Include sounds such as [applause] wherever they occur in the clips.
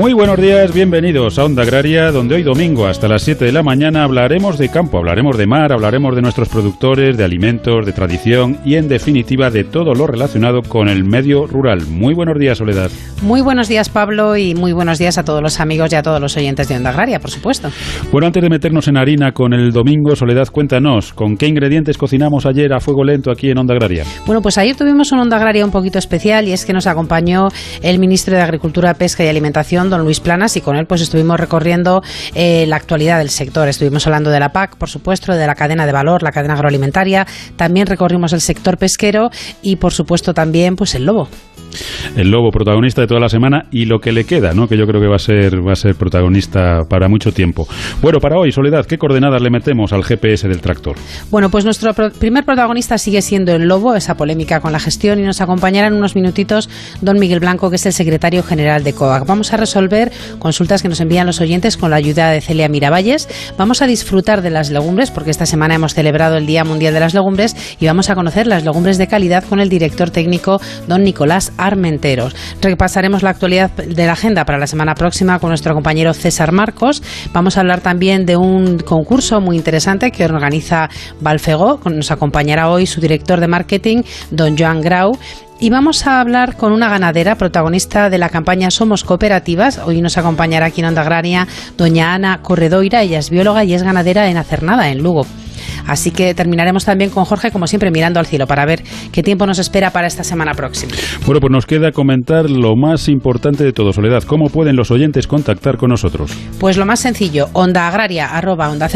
Muy buenos días, bienvenidos a Onda Agraria, donde hoy domingo hasta las 7 de la mañana hablaremos de campo, hablaremos de mar, hablaremos de nuestros productores, de alimentos, de tradición y en definitiva de todo lo relacionado con el medio rural. Muy buenos días, Soledad. Muy buenos días, Pablo, y muy buenos días a todos los amigos y a todos los oyentes de Onda Agraria, por supuesto. Bueno, antes de meternos en harina con el domingo, Soledad, cuéntanos, ¿con qué ingredientes cocinamos ayer a fuego lento aquí en Onda Agraria? Bueno, pues ayer tuvimos una Onda Agraria un poquito especial y es que nos acompañó el ministro de Agricultura, Pesca y Alimentación, don Luis Planas, y con él pues estuvimos recorriendo eh, la actualidad del sector. Estuvimos hablando de la PAC, por supuesto, de la cadena de valor, la cadena agroalimentaria, también recorrimos el sector pesquero y, por supuesto, también pues el lobo. El lobo protagonista de toda la semana y lo que le queda, ¿no? Que yo creo que va a ser va a ser protagonista para mucho tiempo. Bueno, para hoy, Soledad, ¿qué coordenadas le metemos al GPS del tractor? Bueno, pues nuestro primer protagonista sigue siendo el lobo, esa polémica con la gestión y nos acompañará en unos minutitos don Miguel Blanco, que es el secretario general de COAC. Vamos a resolver consultas que nos envían los oyentes con la ayuda de Celia Miravalles. Vamos a disfrutar de las legumbres porque esta semana hemos celebrado el Día Mundial de las Legumbres y vamos a conocer las legumbres de calidad con el director técnico don Nicolás Armenteros. Repasaremos la actualidad de la agenda para la semana próxima con nuestro compañero César Marcos. Vamos a hablar también de un concurso muy interesante que organiza Valfego. Nos acompañará hoy su director de marketing, don Joan Grau y vamos a hablar con una ganadera protagonista de la campaña Somos Cooperativas. Hoy nos acompañará aquí en Onda Agraria doña Ana Corredoira, ella es bióloga y es ganadera en Acernada, en Lugo. Así que terminaremos también con Jorge, como siempre, mirando al cielo para ver qué tiempo nos espera para esta semana próxima. Bueno, pues nos queda comentar lo más importante de todo, Soledad. ¿Cómo pueden los oyentes contactar con nosotros? Pues lo más sencillo, onda agraria arroba onda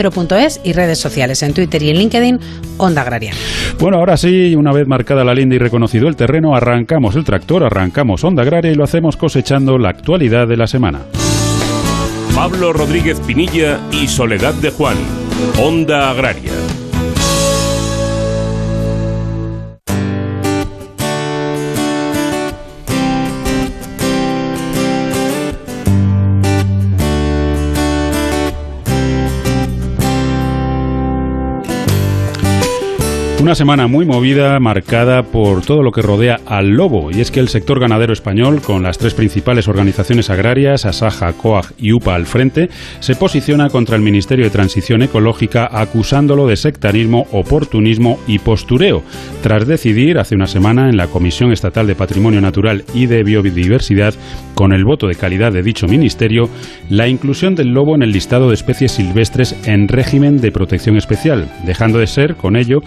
y redes sociales en Twitter y en LinkedIn, onda agraria. Bueno, ahora sí, una vez marcada la linda y reconocido el terreno, arrancamos el tractor, arrancamos onda agraria y lo hacemos cosechando la actualidad de la semana. Pablo Rodríguez Pinilla y Soledad de Juan, onda agraria. Una semana muy movida, marcada por todo lo que rodea al lobo, y es que el sector ganadero español, con las tres principales organizaciones agrarias, Asaja, COAG y UPA al frente, se posiciona contra el Ministerio de Transición Ecológica acusándolo de sectarismo, oportunismo y postureo, tras decidir hace una semana en la Comisión Estatal de Patrimonio Natural y de Biodiversidad, con el voto de calidad de dicho ministerio, la inclusión del lobo en el listado de especies silvestres en régimen de protección especial, dejando de ser, con ello,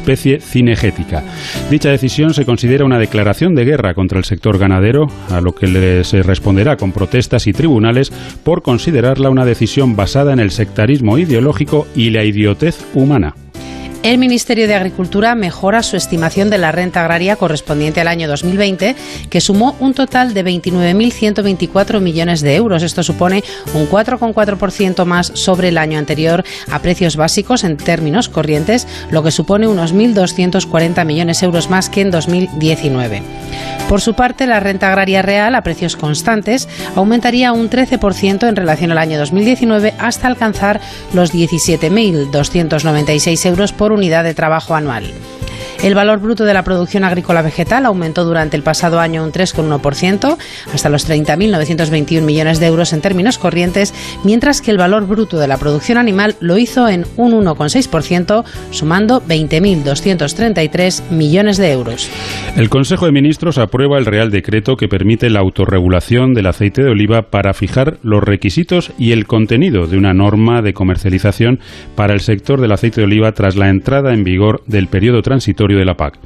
especie cinegética. Dicha decisión se considera una declaración de guerra contra el sector ganadero, a lo que se responderá con protestas y tribunales por considerarla una decisión basada en el sectarismo ideológico y la idiotez humana. El Ministerio de Agricultura mejora su estimación de la renta agraria correspondiente al año 2020, que sumó un total de 29.124 millones de euros. Esto supone un 4,4% más sobre el año anterior a precios básicos en términos corrientes, lo que supone unos 1.240 millones de euros más que en 2019. Por su parte, la renta agraria real a precios constantes aumentaría un 13% en relación al año 2019 hasta alcanzar los 17.296 euros por unidad de trabajo anual. El valor bruto de la producción agrícola vegetal aumentó durante el pasado año un 3,1% hasta los 30.921 millones de euros en términos corrientes, mientras que el valor bruto de la producción animal lo hizo en un 1,6%, sumando 20.233 millones de euros. El Consejo de Ministros aprueba el Real Decreto que permite la autorregulación del aceite de oliva para fijar los requisitos y el contenido de una norma de comercialización para el sector del aceite de oliva tras la entrada en vigor del periodo transitorio de la PAC.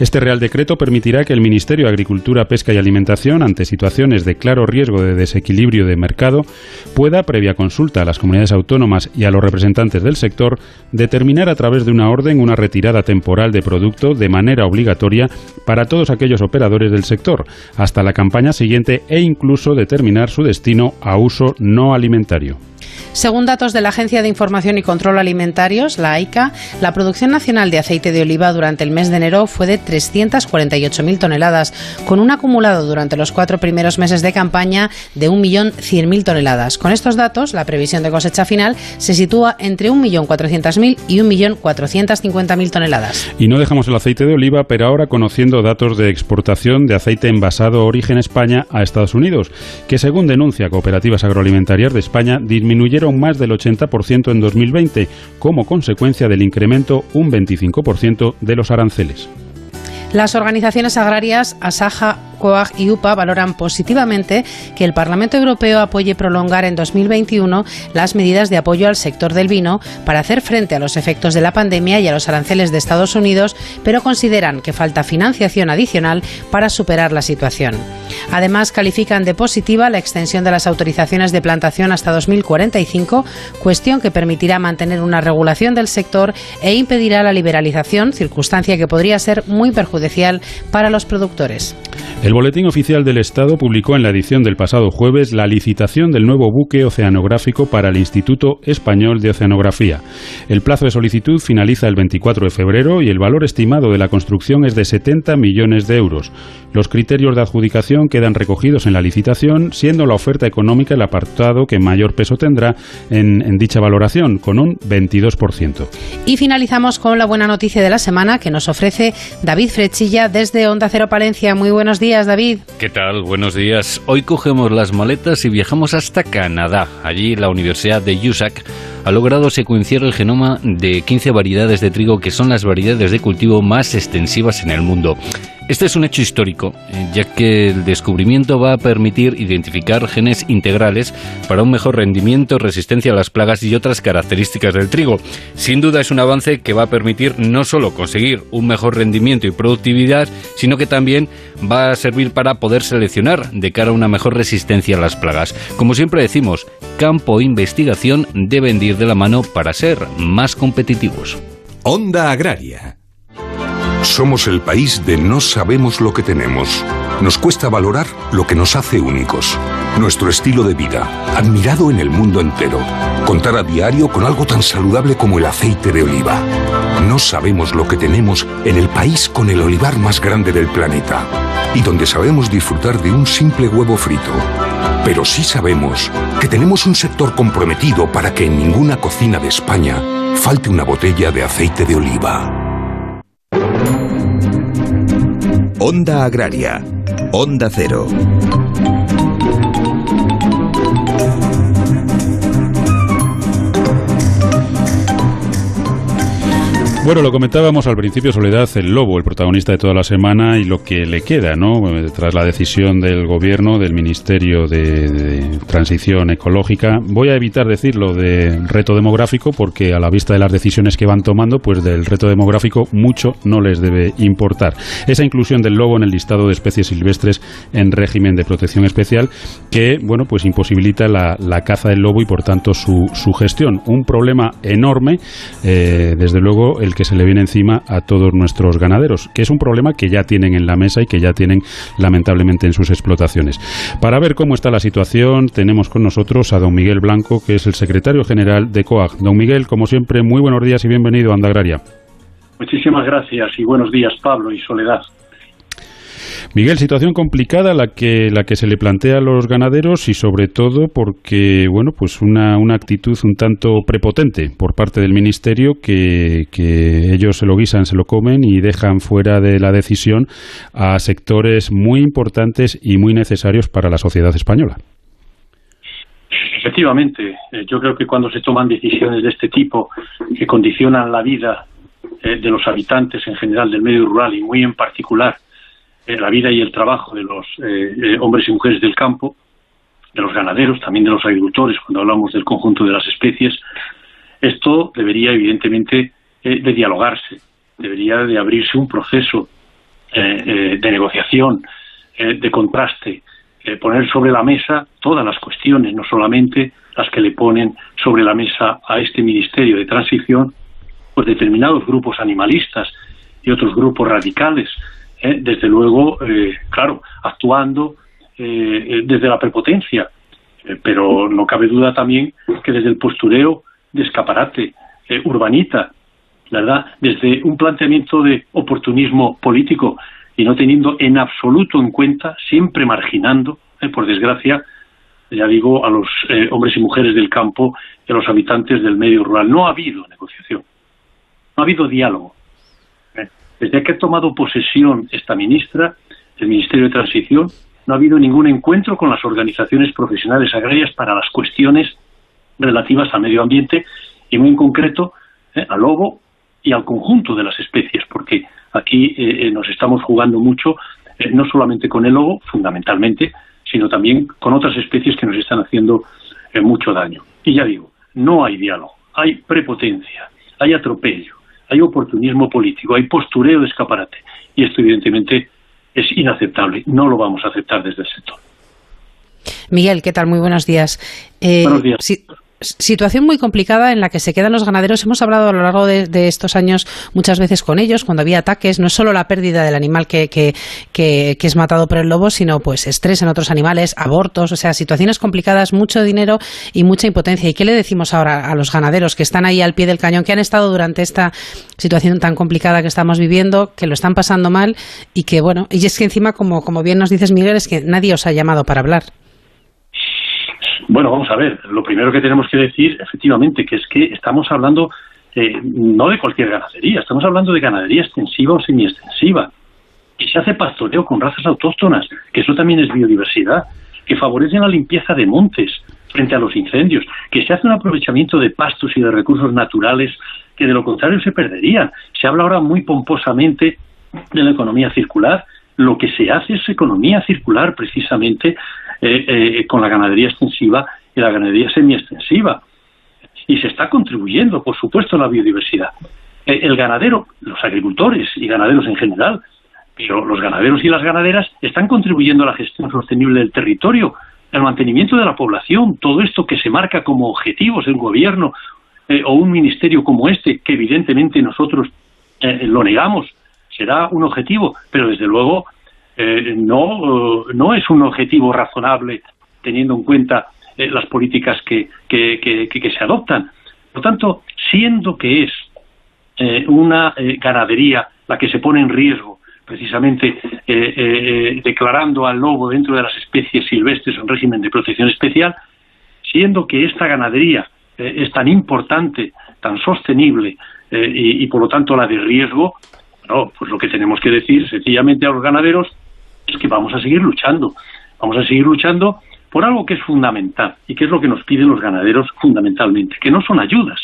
Este Real Decreto permitirá que el Ministerio de Agricultura, Pesca y Alimentación, ante situaciones de claro riesgo de desequilibrio de mercado, pueda, previa consulta a las comunidades autónomas y a los representantes del sector, determinar a través de una orden una retirada temporal de producto de manera obligatoria para todos aquellos operadores del sector, hasta la campaña siguiente e incluso determinar su destino a uso no alimentario. Según datos de la Agencia de Información y Control Alimentarios, la AICA, la producción nacional de aceite de oliva durante el mes de enero fue de 348.000 toneladas, con un acumulado durante los cuatro primeros meses de campaña de 1.100.000 toneladas. Con estos datos, la previsión de cosecha final se sitúa entre 1.400.000 y 1.450.000 toneladas. Y no dejamos el aceite de oliva, pero ahora conociendo datos de exportación de aceite envasado origen España a Estados Unidos, que según denuncia Cooperativas Agroalimentarias de España, disminuyeron más del 80% en 2020, como consecuencia del incremento un 25% de los aranceles. Las organizaciones agrarias Asaja, COAG y UPA valoran positivamente que el Parlamento Europeo apoye prolongar en 2021 las medidas de apoyo al sector del vino para hacer frente a los efectos de la pandemia y a los aranceles de Estados Unidos, pero consideran que falta financiación adicional para superar la situación. Además, califican de positiva la extensión de las autorizaciones de plantación hasta 2045, cuestión que permitirá mantener una regulación del sector e impedirá la liberalización, circunstancia que podría ser muy perjudicial para los productores. El Boletín Oficial del Estado publicó en la edición del pasado jueves la licitación del nuevo buque oceanográfico para el Instituto Español de Oceanografía. El plazo de solicitud finaliza el 24 de febrero y el valor estimado de la construcción es de 70 millones de euros. Los criterios de adjudicación quedan recogidos en la licitación, siendo la oferta económica el apartado que mayor peso tendrá en, dicha valoración, con un 22%. Y finalizamos con la buena noticia de la semana que nos ofrece David Frechilla desde Onda Cero Palencia. Muy buenos días. David. ¿Qué tal? Buenos días. Hoy cogemos las maletas y viajamos hasta Canadá. Allí la Universidad de USAC ha logrado secuenciar el genoma de 15 variedades de trigo que son las variedades de cultivo más extensivas en el mundo. Este es un hecho histórico, eh, ya que el descubrimiento va a permitir identificar genes integrales para un mejor rendimiento, resistencia a las plagas y otras características del trigo. Sin duda es un avance que va a permitir no solo conseguir un mejor rendimiento y productividad, sino que también va a servir para poder seleccionar de cara a una mejor resistencia a las plagas. Como siempre decimos, campo e investigación deben ir de la mano para ser más competitivos. Onda Agraria somos el país de no sabemos lo que tenemos. Nos cuesta valorar lo que nos hace únicos. Nuestro estilo de vida, admirado en el mundo entero. Contar a diario con algo tan saludable como el aceite de oliva. No sabemos lo que tenemos en el país con el olivar más grande del planeta. Y donde sabemos disfrutar de un simple huevo frito. Pero sí sabemos que tenemos un sector comprometido para que en ninguna cocina de España falte una botella de aceite de oliva. Onda Agraria. Onda Cero. Bueno, lo comentábamos al principio, Soledad, el lobo, el protagonista de toda la semana y lo que le queda, ¿no? Tras la decisión del gobierno, del Ministerio de, Transición Ecológica. Voy a evitar decirlo de reto demográfico porque a la vista de las decisiones que van tomando, pues del reto demográfico mucho no les debe importar. Esa inclusión del lobo en el listado de especies silvestres en régimen de protección especial que, bueno, pues imposibilita la, caza del lobo y por tanto su, su gestión. Un problema enorme, eh, desde luego, el que se le viene encima a todos nuestros ganaderos, que es un problema que ya tienen en la mesa y que ya tienen lamentablemente en sus explotaciones. Para ver cómo está la situación, tenemos con nosotros a don Miguel Blanco, que es el secretario general de COAG. Don Miguel, como siempre, muy buenos días y bienvenido a Andagraria. Muchísimas gracias y buenos días, Pablo y Soledad. Miguel, situación complicada la que, la que se le plantea a los ganaderos y sobre todo porque, bueno, pues una, una actitud un tanto prepotente por parte del Ministerio que, que ellos se lo guisan, se lo comen y dejan fuera de la decisión a sectores muy importantes y muy necesarios para la sociedad española. Efectivamente, eh, yo creo que cuando se toman decisiones de este tipo que condicionan la vida eh, de los habitantes en general del medio rural y muy en particular la vida y el trabajo de los eh, eh, hombres y mujeres del campo, de los ganaderos, también de los agricultores, cuando hablamos del conjunto de las especies, esto debería evidentemente eh, de dialogarse, debería de abrirse un proceso de negociación, de contraste, poner sobre la mesa todas las cuestiones, no solamente las que le ponen sobre la mesa a este Ministerio de Transición, pues determinados grupos animalistas y otros grupos radicales ¿eh? desde luego, eh, claro, actuando eh, desde la prepotencia, Eh, pero no cabe duda también que desde el postureo de escaparate, eh, urbanita, ¿verdad? Desde un planteamiento de oportunismo político y no teniendo en absoluto en cuenta, siempre marginando, eh, por desgracia, ya digo, a los hombres y mujeres del campo y a los habitantes del medio rural. No ha habido negociación, no ha habido diálogo. Desde que ha tomado posesión esta ministra, el Ministerio de Transición, no ha habido ningún encuentro con las organizaciones profesionales agrarias para las cuestiones relativas al medio ambiente y muy en concreto eh, al lobo y al conjunto de las especies, porque aquí eh, eh, nos estamos jugando mucho, no solamente con el lobo, fundamentalmente, sino también con otras especies que nos están haciendo mucho daño. Y ya digo, no hay diálogo, hay prepotencia, hay atropello, hay oportunismo político, hay postureo de escaparate. Y esto, evidentemente, es inaceptable. No lo vamos a aceptar desde el sector. Miguel, ¿qué tal? Muy buenos días. Eh, buenos días situación muy complicada en la que se quedan los ganaderos. Hemos hablado a lo largo de, estos años muchas veces con ellos, cuando había ataques, no es solo la pérdida del animal que, que, que, es matado por el lobo, sino pues estrés en otros animales, abortos, o sea, situaciones complicadas, mucho dinero y mucha impotencia. ¿Y qué le decimos ahora a los ganaderos que están ahí al pie del cañón, que han estado durante esta situación tan complicada que estamos viviendo, que lo están pasando mal y que, bueno, y es que encima, como, como bien nos dices, Miguel, es que nadie os ha llamado para hablar? Bueno, vamos a ver. Lo primero que tenemos que decir, efectivamente, que es que estamos hablando eh, no de cualquier ganadería, estamos hablando de ganadería extensiva o semiextensiva, que se hace pastoreo con razas autóctonas, que eso también es biodiversidad, que favorecen la limpieza de montes frente a los incendios, que se hace un aprovechamiento de pastos y de recursos naturales que de lo contrario se perderían. Se habla ahora muy pomposamente de la economía circular. Lo que se hace es economía circular precisamente eh, eh, con la ganadería extensiva y la ganadería semiextensiva. Y se está contribuyendo, por supuesto, a la biodiversidad. Eh, el ganadero, los agricultores y ganaderos en general, pero los ganaderos y las ganaderas están contribuyendo a la gestión sostenible del territorio, al mantenimiento de la población, todo esto que se marca como objetivos el gobierno o un ministerio como este, que evidentemente nosotros lo negamos, será un objetivo, pero desde luego eh, no, no es un objetivo razonable teniendo en cuenta eh, las políticas que, que, que, se adoptan. Por tanto, siendo que es eh, una ganadería la que se pone en riesgo, precisamente declarando al lobo dentro de las especies silvestres en régimen de protección especial, siendo que esta ganadería es tan importante, tan sostenible y, y, por lo tanto la de riesgo, no, pues lo que tenemos que decir sencillamente a los ganaderos es que vamos a seguir luchando. Vamos a seguir luchando por algo que es fundamental y que es lo que nos piden los ganaderos fundamentalmente, que no son ayudas,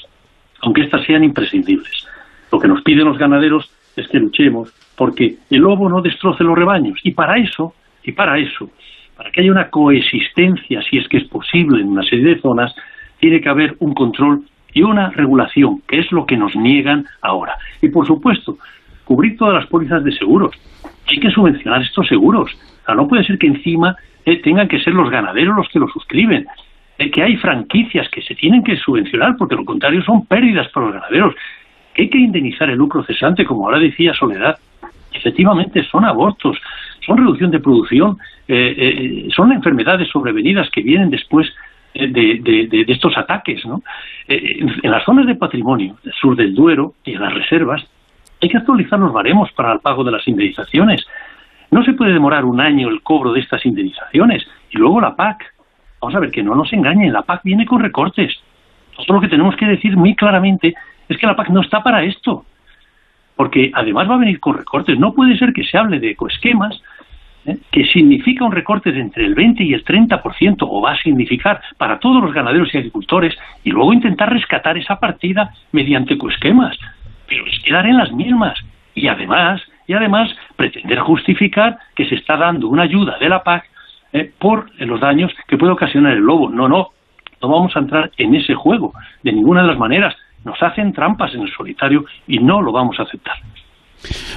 aunque éstas sean imprescindibles. Lo que nos piden los ganaderos es que luchemos porque el lobo no destroce los rebaños y para eso, y para eso, para que haya una coexistencia, si es que es posible en una serie de zonas, tiene que haber un control y una regulación, que es lo que nos niegan ahora. Y por supuesto, cubrir todas las pólizas de seguros, hay que subvencionar estos seguros. No puede ser que encima eh, tengan que ser los ganaderos los que lo suscriben. Eh, que hay franquicias que se tienen que subvencionar porque lo contrario son pérdidas para los ganaderos. Que hay que indemnizar el lucro cesante, como ahora decía Soledad. Efectivamente, son abortos, son reducción de producción, eh, son enfermedades sobrevenidas que vienen después de, estos ataques. ¿no? en las zonas de patrimonio, sur del Duero y en las reservas, hay que actualizar los baremos para el pago de las indemnizaciones. No se puede demorar un año el cobro de estas indemnizaciones. Y luego la PAC. Vamos a ver, que no nos engañen, la PAC viene con recortes. Nosotros lo que tenemos que decir muy claramente es que la PAC no está para esto. Porque además va a venir con recortes. No puede ser que se hable de ecoesquemas, ¿eh? que significa un recorte de entre el 20 y el 30%, o va a significar para todos los ganaderos y agricultores, y luego intentar rescatar esa partida mediante ecoesquemas pero es quedar en las mismas. Y además, y además pretender justificar que se está dando una ayuda de la PAC eh, por los daños que puede ocasionar el lobo. No, no, no vamos a entrar en ese juego de ninguna de las maneras. Nos hacen trampas en el solitario y no lo vamos a aceptar.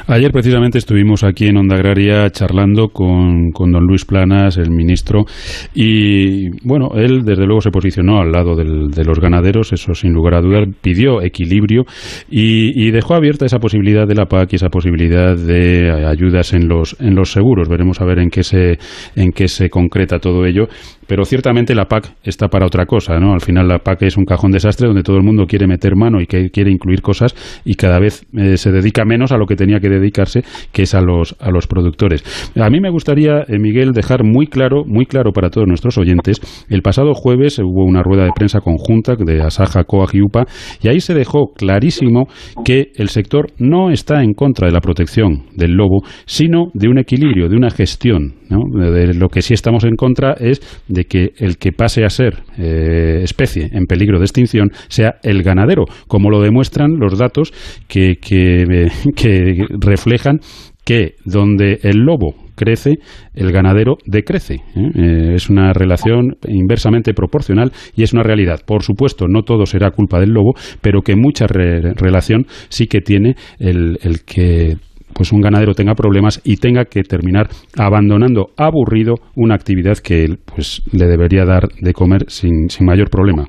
Ayer precisamente estuvimos aquí en Onda Agraria charlando con, don Luis Planas, el ministro, y bueno, él desde luego se posicionó al lado de los ganaderos, eso sin lugar a dudar, pidió equilibrio y, dejó abierta esa posibilidad de la PAC y esa posibilidad de ayudas en los, en los seguros. Veremos a ver en qué se, en qué se concreta todo ello. Pero ciertamente la PAC está para otra cosa, ¿no? Al final la PAC es un cajón desastre donde todo el mundo quiere meter mano y que quiere incluir cosas y cada vez eh, se dedica menos a lo que tenía que dedicarse, que es a los, a los productores. A mí me gustaría, eh, Miguel, dejar muy claro, muy claro para todos nuestros oyentes, el pasado jueves hubo una rueda de prensa conjunta de Asaja, COAG y UPA y ahí se dejó clarísimo que el sector no está en contra de la protección del lobo, sino de un equilibrio, de una gestión. De lo que sí estamos en contra es de que el que pase a ser eh, especie en peligro de extinción sea el ganadero, como lo demuestran los datos que, que, [laughs] que reflejan que donde el lobo crece, el ganadero decrece. ¿eh? Eh, es una relación inversamente proporcional y es una realidad. Por supuesto, no todo será culpa del lobo, pero que mucha relación sí que tiene el, el que pues un ganadero tenga problemas y tenga que terminar abandonando aburrido una actividad que él pues le debería dar de comer sin, sin mayor problema.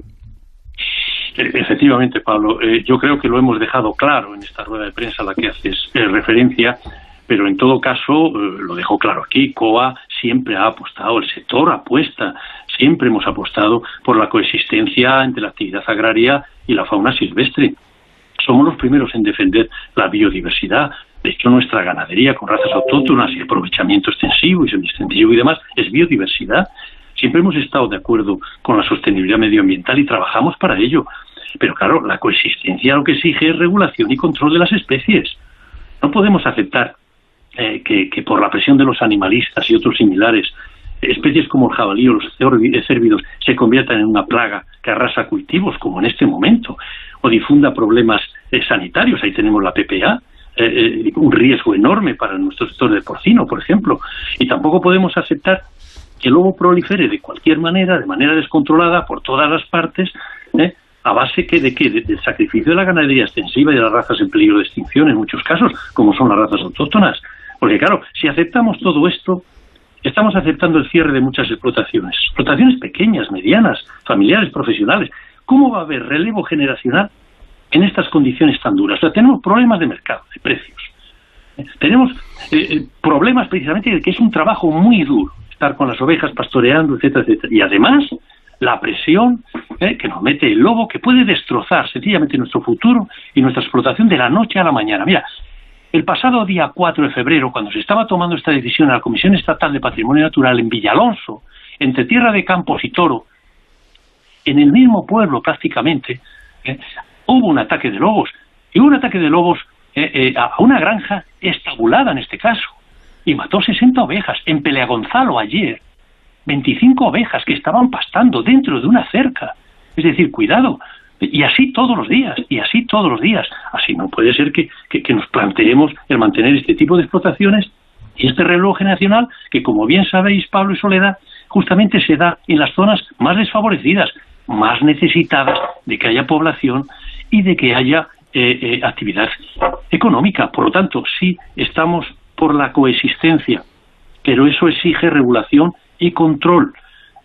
E, efectivamente, Pablo, eh, yo creo que lo hemos dejado claro en esta rueda de prensa a la que haces referencia pero en todo caso, eh, lo dejo claro aquí, COA siempre ha apostado, el sector apuesta, siempre hemos apostado por la coexistencia entre la actividad agraria y la fauna silvestre. Somos los primeros en defender la biodiversidad. De hecho, nuestra ganadería con razas autóctonas y aprovechamiento extensivo y semi-extensivo y demás es biodiversidad. Siempre hemos estado de acuerdo con la sostenibilidad medioambiental y trabajamos para ello. Pero claro, la coexistencia lo que exige es regulación y control de las especies. No podemos aceptar eh, que, por la presión de los animalistas y otros similares, especies como el jabalí o los cérvidos se conviertan en una plaga que arrasa cultivos, como en este momento, o difunda problemas eh, sanitarios. Ahí tenemos la PPA, eh, un riesgo enorme para nuestro sector de porcino, por ejemplo. Y tampoco podemos aceptar que el lobo prolifere de cualquier manera, de manera descontrolada, por todas las partes, a base que de qué? del sacrificio de la ganadería extensiva y de las razas en peligro de extinción en muchos casos, como son las razas autóctonas. Porque claro, si aceptamos todo esto, estamos aceptando el cierre de muchas explotaciones, explotaciones pequeñas, medianas, familiares, profesionales. ¿Cómo va a haber relevo generacional en estas condiciones tan duras? O sea, tenemos problemas de mercado, de precios. Tenemos eh, eh, problemas precisamente de que es un trabajo muy duro estar con las ovejas pastoreando, etcétera, etcétera. Y además, la presión eh, que nos mete el lobo, que puede destrozar sencillamente nuestro futuro y nuestra explotación de la noche a la mañana. Mira, el pasado día 4 de febrero, cuando se estaba tomando esta decisión en la Comisión Estatal de Patrimonio Natural en Villalonso, entre Tierra de Campos y Toro, en el mismo pueblo prácticamente, eh, hubo un ataque de lobos. Y hubo un ataque de lobos eh, eh, a una granja estabulada en este caso. Y mató 60 ovejas. En Peleagonzalo ayer, 25 ovejas que estaban pastando dentro de una cerca. Es decir, cuidado, y así todos los días, y así todos los días. Así no puede ser que, nos planteemos el mantener este tipo de explotaciones y este reloj generacional que, como bien sabéis, Pablo y Soledad, justamente se da en las zonas más desfavorecidas, más necesitadas de que haya población y de que haya eh, eh, actividad económica. Por lo tanto, sí estamos por la coexistencia, pero eso exige regulación y control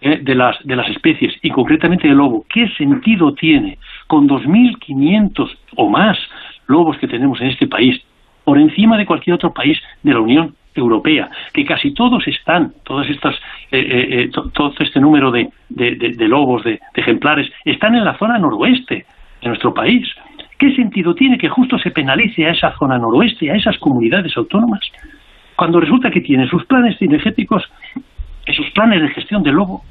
eh, de, las, de las especies y concretamente del lobo, ¿qué sentido tiene con 2.500 o más lobos que tenemos en este país, por encima de cualquier otro país de la Unión Europea, que casi todos están, todas estas, eh, eh, todo este número de, de, lobos, de, ejemplares, están en la zona noroeste de nuestro país. ¿Qué sentido tiene que justo se penalice a esa zona noroeste, a esas comunidades autónomas, cuando resulta que tienen sus planes cinegéticos esos planes de gestión del lobo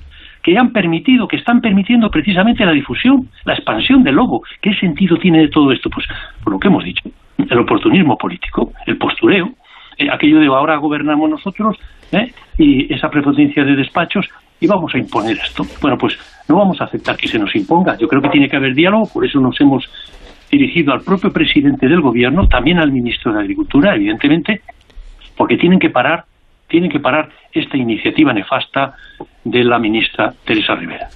que han permitido, que están permitiendo precisamente la difusión, la expansión del lobo. ¿Qué sentido tiene de todo esto? Pues por lo que hemos dicho, el oportunismo político, el postureo, eh, aquello de ahora gobernamos nosotros ¿eh? y esa prepotencia de despachos y vamos a imponer esto. Bueno, pues no vamos a aceptar que se nos imponga. Yo creo que tiene que haber diálogo, por eso nos hemos dirigido al propio presidente del gobierno, también al ministro de Agricultura, evidentemente, porque tienen que parar tienen que parar esta iniciativa nefasta de la ministra Teresa Rivera.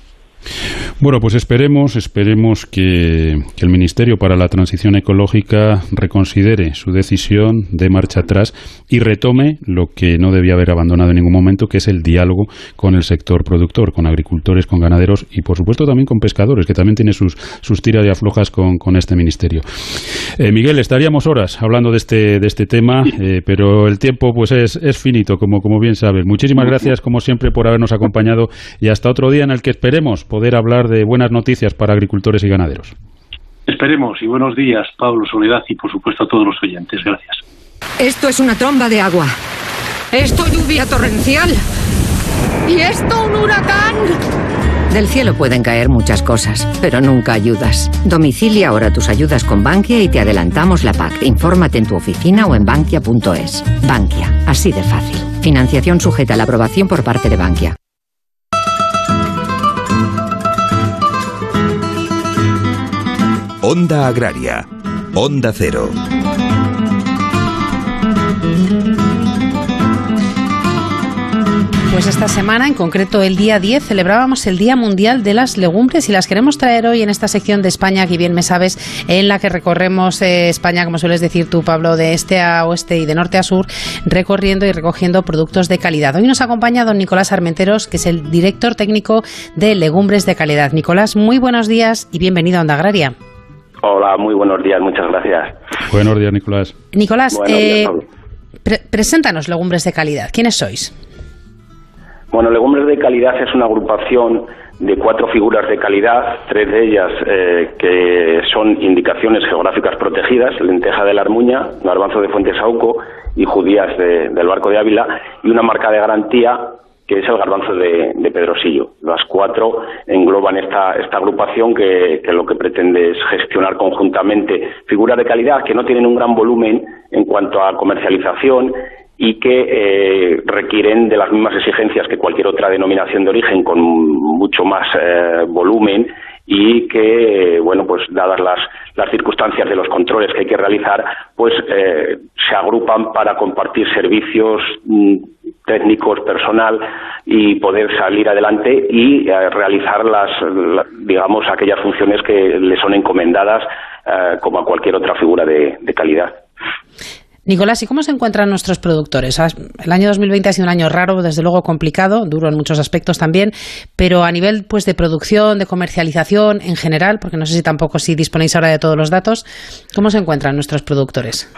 Bueno, pues esperemos, esperemos que, el Ministerio para la Transición Ecológica reconsidere su decisión de marcha atrás y retome lo que no debía haber abandonado en ningún momento, que es el diálogo con el sector productor, con agricultores, con ganaderos y, por supuesto, también con pescadores, que también tiene sus, sus tiras y aflojas con, este ministerio. Eh, Miguel, estaríamos horas hablando de este, de este tema, eh, pero el tiempo pues es, es finito, como, como bien sabes. Muchísimas gracias, como siempre, por habernos acompañado y hasta otro día en el que esperemos poder hablar de buenas noticias para agricultores y ganaderos. Esperemos y buenos días, Pablo Soledad, y por supuesto a todos los oyentes. Gracias. Esto es una tromba de agua. Esto lluvia torrencial. Y esto un huracán. Del cielo pueden caer muchas cosas, pero nunca ayudas. Domicilia ahora tus ayudas con Bankia y te adelantamos la PAC. Infórmate en tu oficina o en bankia.es. Bankia, así de fácil. Financiación sujeta a la aprobación por parte de Bankia. Onda Agraria. Onda Cero. Pues esta semana, en concreto el día 10, celebrábamos el Día Mundial de las Legumbres y las queremos traer hoy en esta sección de España, que bien me sabes, en la que recorremos eh, España, como sueles decir tú, Pablo, de este a oeste y de norte a sur, recorriendo y recogiendo productos de calidad. Hoy nos acompaña don Nicolás Armenteros, que es el director técnico de Legumbres de Calidad. Nicolás, muy buenos días y bienvenido a Onda Agraria. Hola, muy buenos días, muchas gracias. Buenos días, Nicolás. Nicolás, eh, preséntanos Legumbres de Calidad. ¿Quiénes sois? Bueno, Legumbres de Calidad es una agrupación de cuatro figuras de calidad, tres de ellas eh, que son indicaciones geográficas protegidas, lenteja de la Armuña, garbanzo de Fuentes Sauco y judías del Barco de Ávila, y una marca de garantía que es el garbanzo de, de, Pedrosillo. Las cuatro engloban esta, agrupación que, lo que pretende es gestionar conjuntamente figuras de calidad que no tienen un gran volumen en cuanto a comercialización y que eh, requieren de las mismas exigencias que cualquier otra denominación de origen con mucho más eh, volumen y que, bueno, pues dadas las, las circunstancias de los controles que hay que realizar, pues eh, se agrupan para compartir servicios mm, técnicos, personal y poder salir adelante y eh, realizar las, digamos, aquellas funciones que le son encomendadas eh, como a cualquier otra figura de calidad. Nicolás, ¿y cómo se encuentran nuestros productores? El año 2020 ha sido un año raro, desde luego complicado, duro en muchos aspectos también, pero a nivel pues de producción, de comercialización en general, porque no sé si tampoco si disponéis ahora de todos los datos, ¿cómo se encuentran nuestros productores?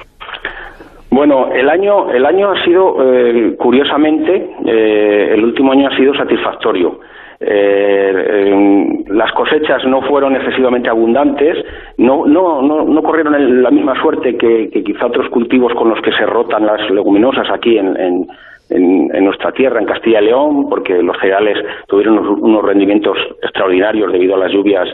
Bueno, el año el año ha sido eh, curiosamente eh, el último año ha sido satisfactorio. Eh, las cosechas no fueron excesivamente abundantes, no, no, no, no corrieron la misma suerte que, quizá otros cultivos con los que se rotan las leguminosas aquí en, en, en, nuestra tierra, en Castilla y León, porque los cereales tuvieron unos, rendimientos extraordinarios debido a las lluvias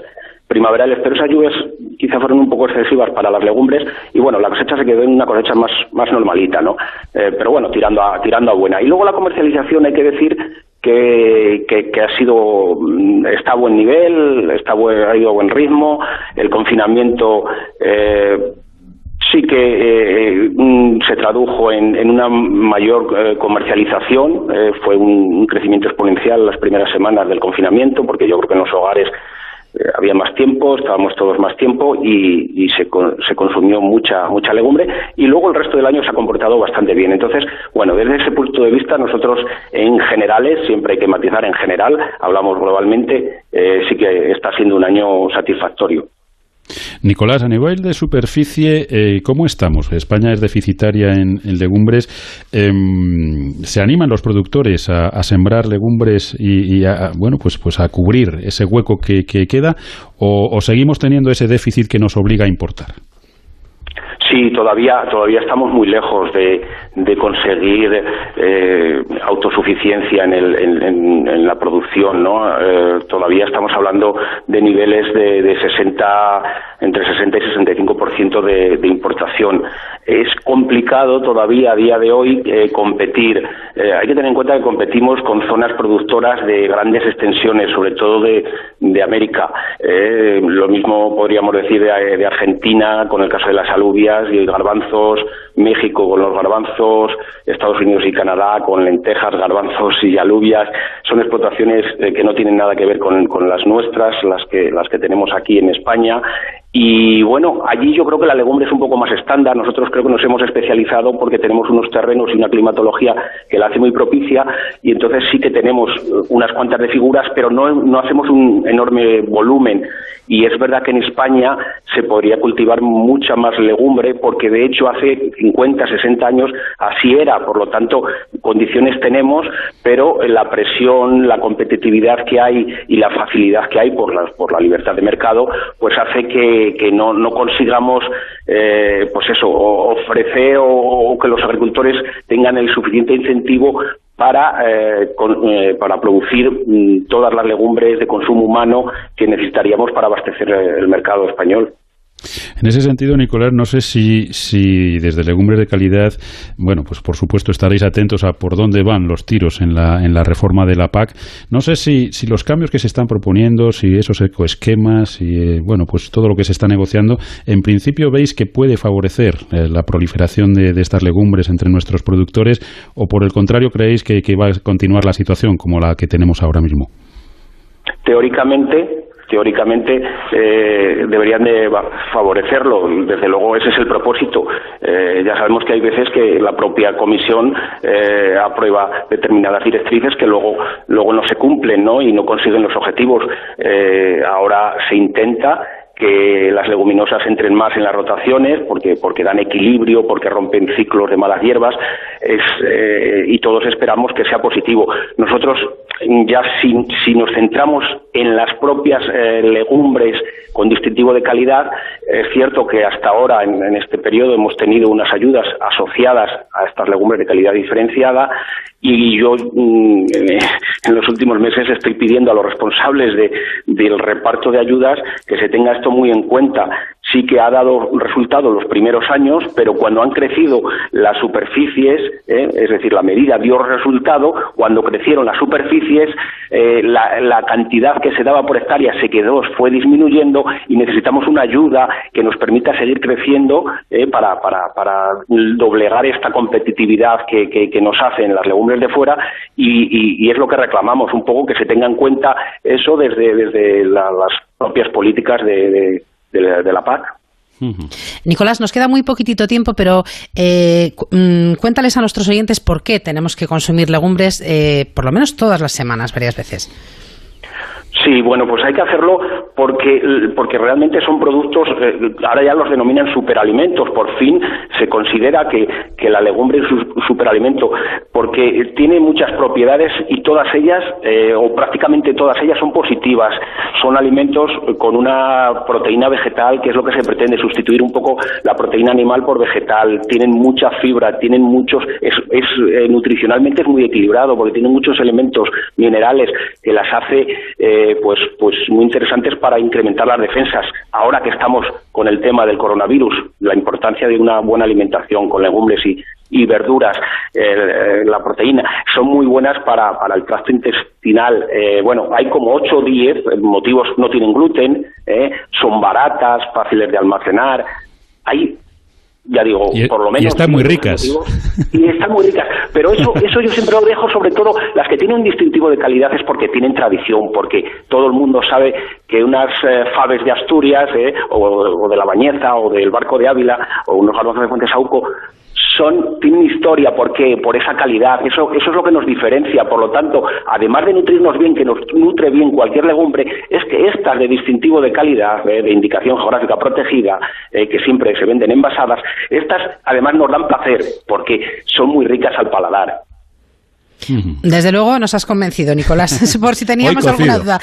primaverales, pero esas lluvias quizá fueron un poco excesivas para las legumbres y bueno, la cosecha se quedó en una cosecha más, más normalita, ¿no? Eh, pero bueno, tirando a, tirando a buena. Y luego la comercialización, hay que decir que, que, ha sido mm, está a buen nivel, está ha ido a buen ritmo, el confinamiento eh, sí que eh, mm, se tradujo en, una mayor eh, comercialización, fue un, crecimiento exponencial las primeras semanas del confinamiento, porque yo creo que en los hogares eh, había más tiempo, estábamos todos más tiempo y, se, se, consumió mucha mucha legumbre y luego el resto del año se ha comportado bastante bien. Entonces, bueno, desde ese punto de vista nosotros en generales, siempre hay que matizar en general, hablamos globalmente, eh, sí que está siendo un año satisfactorio. Nicolás, a nivel de superficie, eh, ¿cómo estamos? España es deficitaria en, legumbres. Em, ¿Se animan los productores a, sembrar legumbres y, a, bueno, pues, pues a cubrir ese hueco que, queda? ¿O seguimos teniendo ese déficit que nos obliga a importar? Sí, todavía, todavía estamos muy lejos de, conseguir eh, autosuficiencia en, el, en, la producción, ¿no? Eh, todavía estamos hablando de niveles de, de 60, entre 60 y 65% de, de importación. Es complicado todavía a día de hoy eh, competir. hay que tener en cuenta que competimos con zonas productoras de grandes extensiones, sobre todo de, América. lo mismo podríamos decir de, de Argentina, con el caso de las alubias alubias y garbanzos, México con los garbanzos, Estados Unidos y Canadá con lentejas, garbanzos y alubias. Son explotaciones eh, que no tienen nada que ver con, con las nuestras, las que, las que tenemos aquí en España y bueno, allí yo creo que la legumbre es un poco más estándar. Nosotros creo que nos hemos especializado porque tenemos unos terrenos y una climatología que la hace muy propicia y entonces sí que tenemos unas cuantas de figuras, pero no, no hacemos un enorme volumen. Y es verdad que en España se podría cultivar mucha más legumbre porque de hecho hace 50, 60 años así era. Por lo tanto, condiciones tenemos, pero la presión, la competitividad que hay y la facilidad que hay por la, por la libertad de mercado, pues hace que que, no, no, consigamos, eh, pues eso, ofrecer o, que los agricultores tengan el suficiente incentivo para, eh, eh, para producir mm, todas las legumbres de consumo humano que necesitaríamos para abastecer el mercado español. En ese sentido, Nicolás, no sé si, si desde Legumbres de Calidad, bueno, pues por supuesto estaréis atentos a por dónde van los tiros en la, en la reforma de la PAC. No sé si, si los cambios que se están proponiendo, si esos ecoesquemas, y eh, bueno, pues todo lo que se está negociando, en principio veis que puede favorecer eh, la proliferación de, estas legumbres entre nuestros productores, o por el contrario creéis que va a continuar la situación como la que tenemos ahora mismo. Teóricamente, teóricamente eh, deberían de favorecerlo. Desde luego ese es el propósito. Eh, ya sabemos que hay veces que la propia comisión eh, aprueba determinadas directrices que luego luego no se cumplen, ¿no? Y no consiguen los objetivos. ahora se intenta que las leguminosas entren más en las rotaciones porque, porque dan equilibrio, porque rompen ciclos de malas hierbas eh, y todos esperamos que sea positivo. Nosotros ya si, nos centramos en las propias eh, legumbres con distintivo de calidad, es cierto que hasta ahora en, este periodo hemos tenido unas ayudas asociadas a estas legumbres de calidad diferenciada y yo mm, en los últimos meses estoy pidiendo a los responsables de, del reparto de ayudas que se tenga esto muy en cuenta sí que ha dado resultado los primeros años, pero cuando han crecido las superficies, ¿eh? es decir, la medida dio resultado, cuando crecieron las superficies, eh, la, cantidad que se daba por hectárea se quedó, fue disminuyendo y necesitamos una ayuda que nos permita seguir creciendo ¿eh? para, para, para, doblegar esta competitividad que, que, nos hacen las legumbres de fuera y, es lo que reclamamos, un poco que se tenga en cuenta eso desde, desde las propias políticas de la, PAC. Nicolás, nos queda muy poquitito tiempo, pero eh, mm, cuéntales a nuestros oyentes por qué tenemos que consumir legumbres eh, por lo menos todas las semanas, varias veces. Sí, bueno, pues hay que hacerlo porque, porque realmente son productos, eh, ahora ya los denominan superalimentos, por fin se considera que, que la legumbre es un superalimento, porque tiene muchas propiedades y todas ellas, eh, o prácticamente todas ellas, son positivas. Son alimentos con una proteína vegetal, que es lo que se pretende, sustituir un poco la proteína animal por vegetal. Tienen mucha fibra, tienen muchos, es, es eh, nutricionalmente es muy equilibrado, porque tienen muchos elementos minerales que las hace pues, pues muy interesantes para incrementar las defensas. Ahora que estamos con el tema del coronavirus, la importancia de una buena alimentación con legumbres y, verduras, eh, la proteína, son muy buenas para, para el tracto intestinal. Eh, bueno, hay como 8 o 10 motivos, no tienen gluten, eh, son baratas, fáciles de almacenar. Hay ya digo, por lo menos. Y están muy ricas. Y están muy ricas. Pero eso, [laughs] eso yo siempre lo dejo, sobre todo las que tienen un distintivo de calidad es porque tienen tradición, porque todo el mundo sabe que unas eh, faves de Asturias, eh, o, de la Bañeza, o del Barco de Ávila, o unos garbanzos de Fuente Sauco, son, tienen historia, ¿por Por esa calidad, eso, eso es lo que nos diferencia, por lo tanto, además de nutrirnos bien, que nos nutre bien cualquier legumbre, es que estas de distintivo de calidad, eh, de indicación geográfica protegida, eh, que siempre se venden envasadas, estas además nos dan placer, porque son muy ricas al paladar. Desde luego nos has convencido, Nicolás, [laughs] por si teníamos alguna duda.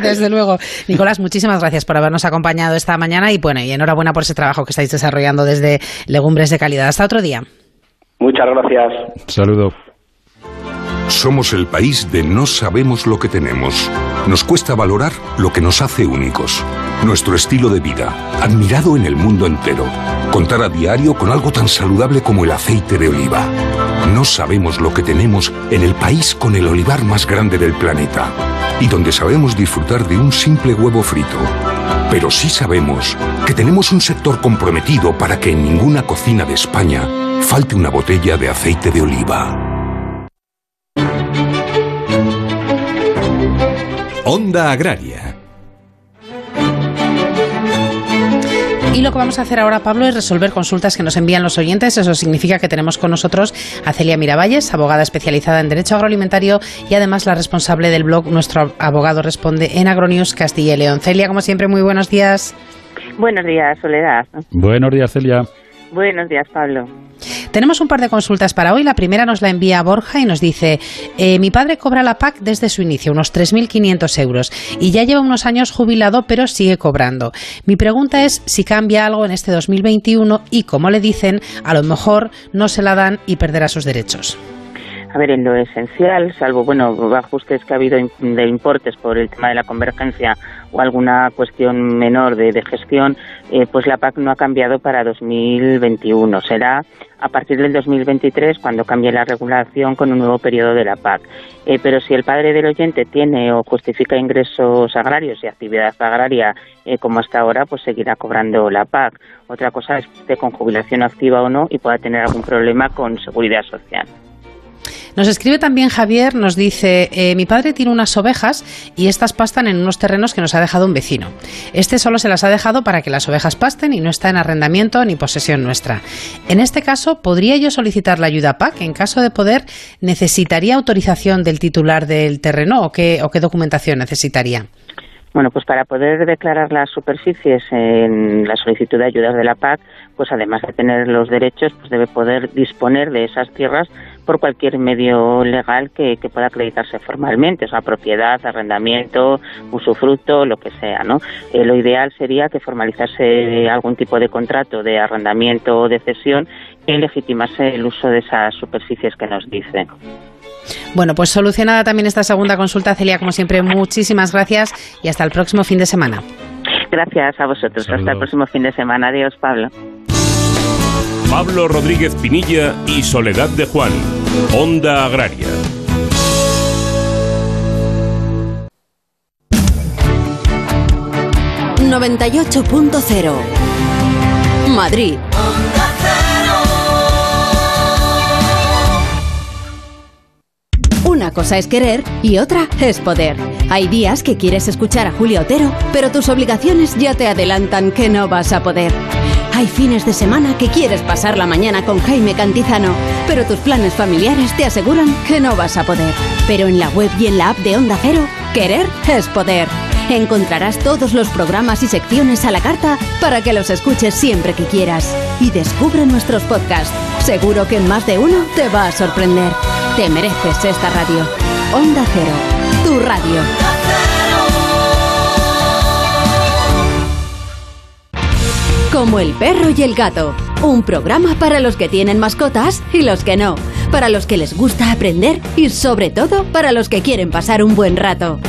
desde luego. Nicolás, muchísimas gracias por habernos acompañado esta mañana y bueno, y enhorabuena por ese trabajo que estáis desarrollando desde Legumbres de Calidad. Hasta otro día. Muchas gracias. Saludo. Somos el país de no sabemos lo que tenemos. Nos cuesta valorar lo que nos hace únicos. Nuestro estilo de vida, admirado en el mundo entero. Contar a diario con algo tan saludable como el aceite de oliva. No sabemos lo que tenemos en el país con el olivar más grande del planeta. Y donde sabemos disfrutar de un simple huevo frito Pero sí sabemos que tenemos un sector comprometido para que en ninguna cocina de España falte una botella de aceite de oliva. Onda Agraria Y lo que vamos a hacer ahora, Pablo, es resolver consultas que nos envían los oyentes. Eso significa que tenemos con nosotros a Celia Miravalles, abogada especializada en Derecho Agroalimentario y además la responsable del blog Nuestro Abogado Responde en Agronews Castilla y León. Celia, como siempre, muy buenos días. Buenos días, Soledad. Buenos días, Celia. Buenos días, Pablo. Tenemos un par de consultas para hoy. La primera nos la envía Borja y nos dice, eh, mi padre cobra la PAC desde su inicio, unos 3.500 euros, y ya lleva unos años jubilado, pero sigue cobrando. Mi pregunta es si cambia algo en este 2021 y, como le dicen, a lo mejor no se la dan y perderá sus derechos. A ver, en lo esencial, salvo, bueno, ajustes que ha habido de importes por el tema de la convergencia o alguna cuestión menor de, gestión, eh, pues la PAC no ha cambiado para 2021. Será a partir del 2023 cuando cambie la regulación con un nuevo periodo de la PAC. Eh, pero si el padre del oyente tiene o justifica ingresos agrarios y actividad agraria eh, como hasta ahora, pues seguirá cobrando la PAC. Otra cosa es que con jubilación activa o no y pueda tener algún problema con seguridad social. Nos escribe también Javier, nos dice, eh, mi padre tiene unas ovejas y estas pastan en unos terrenos que nos ha dejado un vecino. Este solo se las ha dejado para que las ovejas pasten y no está en arrendamiento ni posesión nuestra. En este caso, ¿podría yo solicitar la ayuda PAC? En caso de poder, ¿necesitaría autorización del titular del terreno o qué, o qué documentación necesitaría? Bueno, pues para poder declarar las superficies en la solicitud de ayudas de la PAC, pues además de tener los derechos, pues debe poder disponer de esas tierras por cualquier medio legal que, pueda acreditarse formalmente, o sea, propiedad, arrendamiento, usufructo, lo que sea, ¿no? Eh, lo ideal sería que formalizase algún tipo de contrato de arrendamiento o de cesión y legitimase el uso de esas superficies que nos dicen. Bueno, pues solucionada también esta segunda consulta, Celia, como siempre, muchísimas gracias y hasta el próximo fin de semana. Gracias a vosotros. Hasta el próximo fin de semana. Adiós, Pablo. Pablo Rodríguez Pinilla y Soledad de Juan, Onda Agraria. ...98.0... Madrid. Una cosa es querer y otra es poder. Hay días que quieres escuchar a Julio Otero, pero tus obligaciones ya te adelantan que no vas a poder. Hay fines de semana que quieres pasar la mañana con Jaime Cantizano, pero tus planes familiares te aseguran que no vas a poder. Pero en la web y en la app de Onda Cero, querer es poder. Encontrarás todos los programas y secciones a la carta para que los escuches siempre que quieras. Y descubre nuestros podcasts. Seguro que más de uno te va a sorprender. Te mereces esta radio. Onda Cero, tu radio. Como el perro y el gato. Un programa para los que tienen mascotas y los que no. Para los que les gusta aprender y sobre todo para los que quieren pasar un buen rato.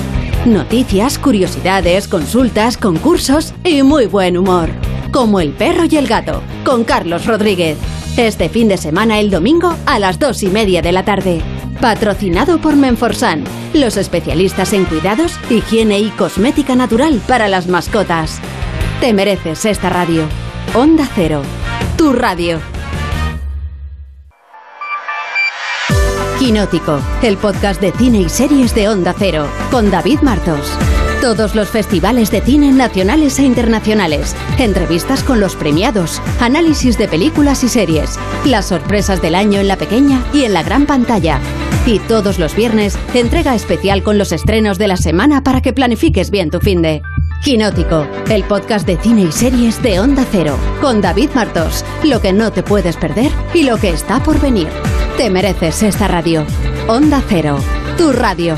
Noticias, curiosidades, consultas, concursos y muy buen humor. Como el perro y el gato, con Carlos Rodríguez. Este fin de semana el domingo a las dos y media de la tarde. Patrocinado por Menforsan, los especialistas en cuidados, higiene y cosmética natural para las mascotas. Te mereces esta radio. Onda Cero, tu radio. Quinótico, el podcast de cine y series de Onda Cero, con David Martos. Todos los festivales de cine nacionales e internacionales, entrevistas con los premiados, análisis de películas y series, las sorpresas del año en la pequeña y en la gran pantalla. Y todos los viernes, entrega especial con los estrenos de la semana para que planifiques bien tu fin de. Quinótico, el podcast de cine y series de Onda Cero, con David Martos. Lo que no te puedes perder y lo que está por venir. Te mereces esta radio. Onda Cero, tu radio.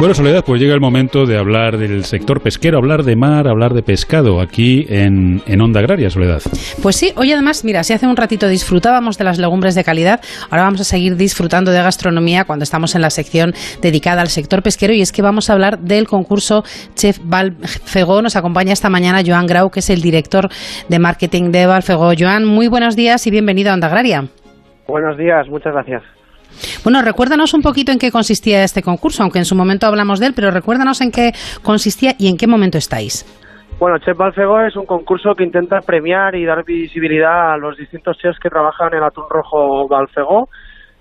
Bueno, Soledad, pues llega el momento de hablar del sector pesquero, hablar de mar, hablar de pescado aquí en, en Onda Agraria, Soledad. Pues sí, hoy además, mira, si hace un ratito disfrutábamos de las legumbres de calidad, ahora vamos a seguir disfrutando de gastronomía cuando estamos en la sección dedicada al sector pesquero y es que vamos a hablar del concurso Chef Valfegó. Nos acompaña esta mañana Joan Grau, que es el director de marketing de Valfegó. Joan, muy buenos días y bienvenido a Onda Agraria. Buenos días, muchas gracias. Bueno, recuérdanos un poquito en qué consistía este concurso, aunque en su momento hablamos de él, pero recuérdanos en qué consistía y en qué momento estáis. Bueno, Chef Balfego es un concurso que intenta premiar y dar visibilidad a los distintos chefs que trabajan en el atún rojo Balfego.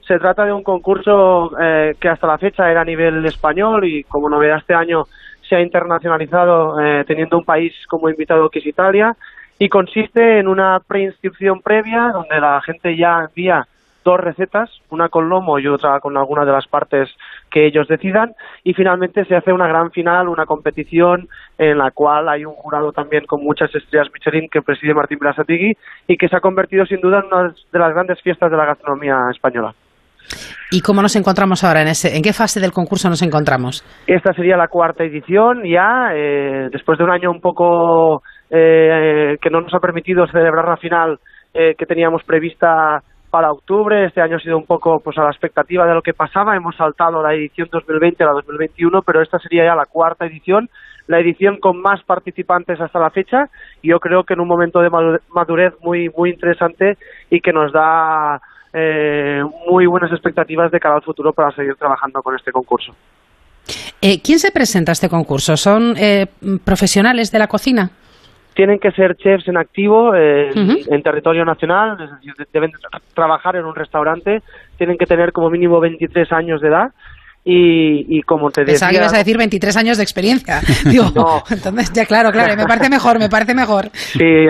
Se trata de un concurso eh, que hasta la fecha era a nivel español y como novedad este año se ha internacionalizado eh, teniendo un país como invitado que es Italia y consiste en una preinscripción previa donde la gente ya envía dos recetas, una con lomo y otra con alguna de las partes que ellos decidan y finalmente se hace una gran final, una competición en la cual hay un jurado también con muchas estrellas Michelin que preside Martín Brasatigui y que se ha convertido sin duda en una de las grandes fiestas de la gastronomía española. ¿Y cómo nos encontramos ahora? ¿En, ese, en qué fase del concurso nos encontramos? Esta sería la cuarta edición ya, eh, después de un año un poco eh, que no nos ha permitido celebrar la final eh, que teníamos prevista para octubre. Este año ha sido un poco pues a la expectativa de lo que pasaba. Hemos saltado la edición 2020 a la 2021, pero esta sería ya la cuarta edición, la edición con más participantes hasta la fecha. Y yo creo que en un momento de madurez muy muy interesante y que nos da eh, muy buenas expectativas de cara al futuro para seguir trabajando con este concurso. Eh, ¿Quién se presenta a este concurso? ¿Son eh, profesionales de la cocina? Tienen que ser chefs en activo eh, en territorio nacional, es decir, deben trabajar en un restaurante, tienen que tener como mínimo 23 años de edad. Y, como te decía... que ibas a decir 23 años de experiencia. [laughs] [laughs] Digo, entonces, ya claro, claro, me parece mejor, me parece mejor. Sí,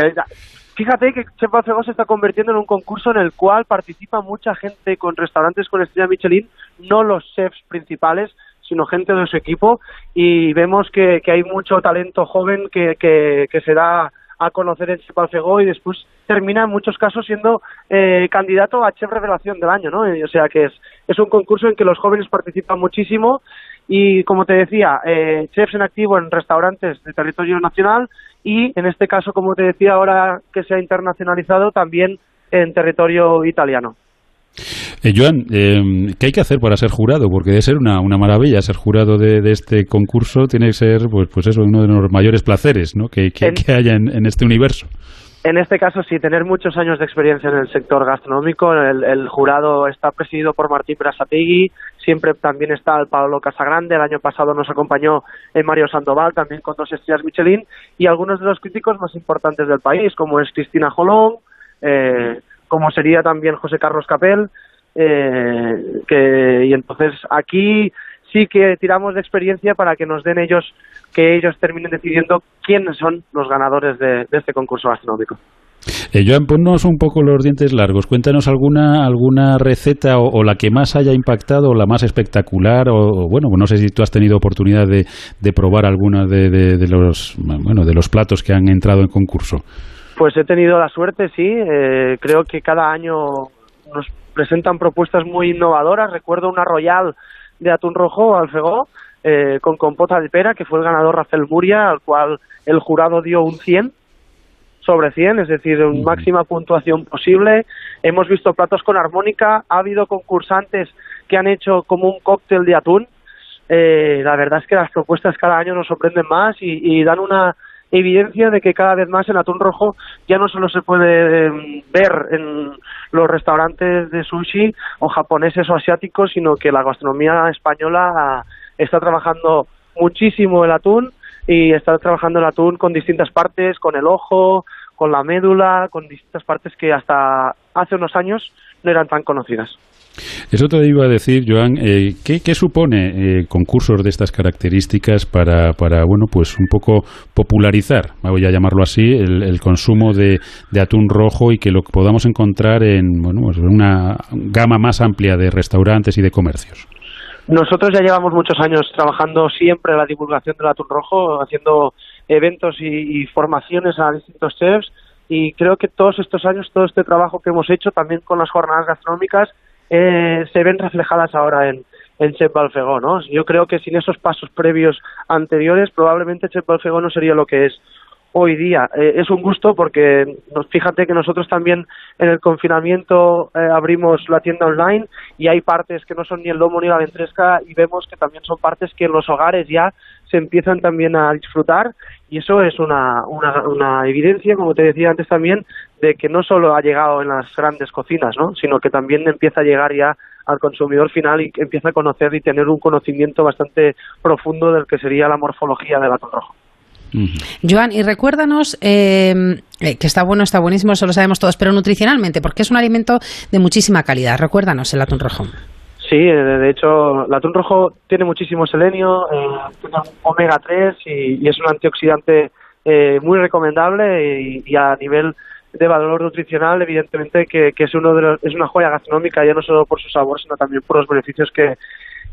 fíjate que Chef Balfegó se está convirtiendo en un concurso en el cual participa mucha gente con restaurantes con estrella Michelin, no los chefs principales, sino gente de su equipo y vemos que, hay mucho talento joven que, que, se da a conocer en Chepalfegó y después termina en muchos casos siendo eh, candidato a Chef Revelación del año, ¿no? O sea que es, es un concurso en que los jóvenes participan muchísimo y, como te decía, eh, chefs en activo en restaurantes de territorio nacional y, en este caso, como te decía, ahora que se ha internacionalizado, también en territorio italiano. Eh, Joan, eh, ¿qué hay que hacer para ser jurado? Porque debe ser una, una maravilla ser jurado de, este concurso, tiene que ser, pues, pues eso, uno de los mayores placeres ¿no? que, que, haya en, este universo. En este caso, sí, tener muchos años de experiencia en el sector gastronómico. El, jurado está presidido por Martín Brasategui, siempre también está el Pablo Casagrande, el año pasado nos acompañó en Mario Sandoval, también con dos estrellas Michelin, y algunos de los críticos más importantes del país, como es Cristina Jolón, eh, como sería también José Carlos Capel, eh, que, y entonces aquí sí que tiramos de experiencia para que nos den ellos, que ellos terminen decidiendo quiénes son los ganadores de, este concurso gastronómico. Eh, Joan, ponnos un poco los dientes largos. Cuéntanos alguna alguna receta o, la que más haya impactado, o la más espectacular, o, bueno, no sé si tú has tenido oportunidad de, de probar alguna de, de, los bueno de los platos que han entrado en concurso. Pues he tenido la suerte, sí. Eh, creo que cada año nos presentan propuestas muy innovadoras. Recuerdo una Royal de atún rojo, alfegó, eh, con compota de pera, que fue el ganador Rafael Muria, al cual el jurado dio un 100 sobre 100, es decir, una máxima puntuación posible. Hemos visto platos con armónica, ha habido concursantes que han hecho como un cóctel de atún. Eh, la verdad es que las propuestas cada año nos sorprenden más y dan una evidencia de que cada vez más el atún rojo ya no solo se puede em, ver en los restaurantes de sushi o japoneses o asiáticos, sino que la gastronomía española está trabajando muchísimo el atún y está trabajando el atún con distintas partes, con el ojo, con la médula, con distintas partes que hasta hace unos años no eran tan conocidas. Eso te iba a decir, Joan, eh, ¿qué, supone eh, concursos de estas características para, bueno, pues un poco popularizar, voy a llamarlo así, el, consumo de, atún rojo y que lo podamos encontrar en bueno, pues una gama más amplia de restaurantes y de comercios? Nosotros ya llevamos muchos años trabajando siempre en la divulgación del atún rojo, haciendo eventos y formaciones a distintos chefs y creo que todos estos años, todo este trabajo que hemos hecho también con las jornadas gastronómicas, eh, se ven reflejadas ahora en, en Chep ¿no? Yo creo que sin esos pasos previos anteriores, probablemente Chep Balfegó no sería lo que es hoy día. Eh, es un gusto porque fíjate que nosotros también en el confinamiento eh, abrimos la tienda online y hay partes que no son ni el lomo ni la ventresca y vemos que también son partes que en los hogares ya se empiezan también a disfrutar y eso es una, una, una evidencia, como te decía antes también, de que no solo ha llegado en las grandes cocinas, ¿no? sino que también empieza a llegar ya al consumidor final y empieza a conocer y tener un conocimiento bastante profundo del que sería la morfología del atún rojo. Joan, y recuérdanos eh, eh, que está bueno, está buenísimo, eso lo sabemos todos, pero nutricionalmente, porque es un alimento de muchísima calidad. Recuérdanos el atún rojo. Sí, eh, de hecho, el atún rojo tiene muchísimo selenio, tiene omega 3 y, es un antioxidante muy recomendable y, a nivel de valor nutricional, evidentemente que, es, uno de es una joya gastronómica, ya no solo por su sabor, sino también por los beneficios que,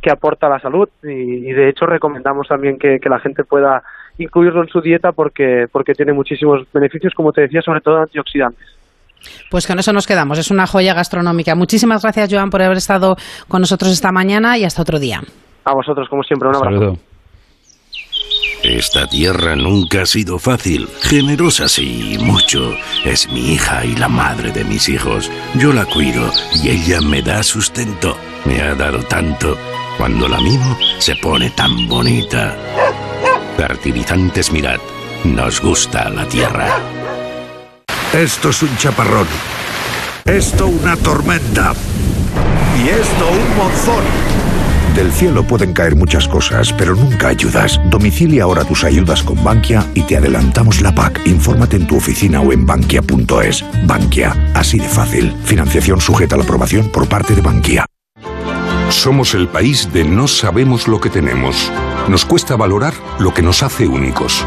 que aporta a la salud. Y, de hecho recomendamos también que la gente pueda incluirlo en su dieta porque, porque tiene muchísimos beneficios, como te decía, sobre todo antioxidantes. Pues con eso nos quedamos. Es una joya gastronómica. Muchísimas gracias, Joan, por haber estado con nosotros esta mañana y hasta otro día. A vosotros, como siempre. Un abrazo. Esta tierra nunca ha sido fácil. Generosa sí, mucho. Es mi hija y la madre de mis hijos. Yo la cuido y ella me da sustento. Me ha dado tanto. Cuando la mimo, se pone tan bonita. Fertilizantes Mirad. Nos gusta la tierra. Esto es un chaparrón. Esto una tormenta. Y esto un monzón. Del cielo pueden caer muchas cosas, pero nunca ayudas. Domicilia ahora tus ayudas con Bankia y te adelantamos la PAC. Infórmate en tu oficina o en bankia.es. Bankia, así de fácil. Financiación sujeta a la aprobación por parte de Bankia. Somos el país de no sabemos lo que tenemos. Nos cuesta valorar lo que nos hace únicos.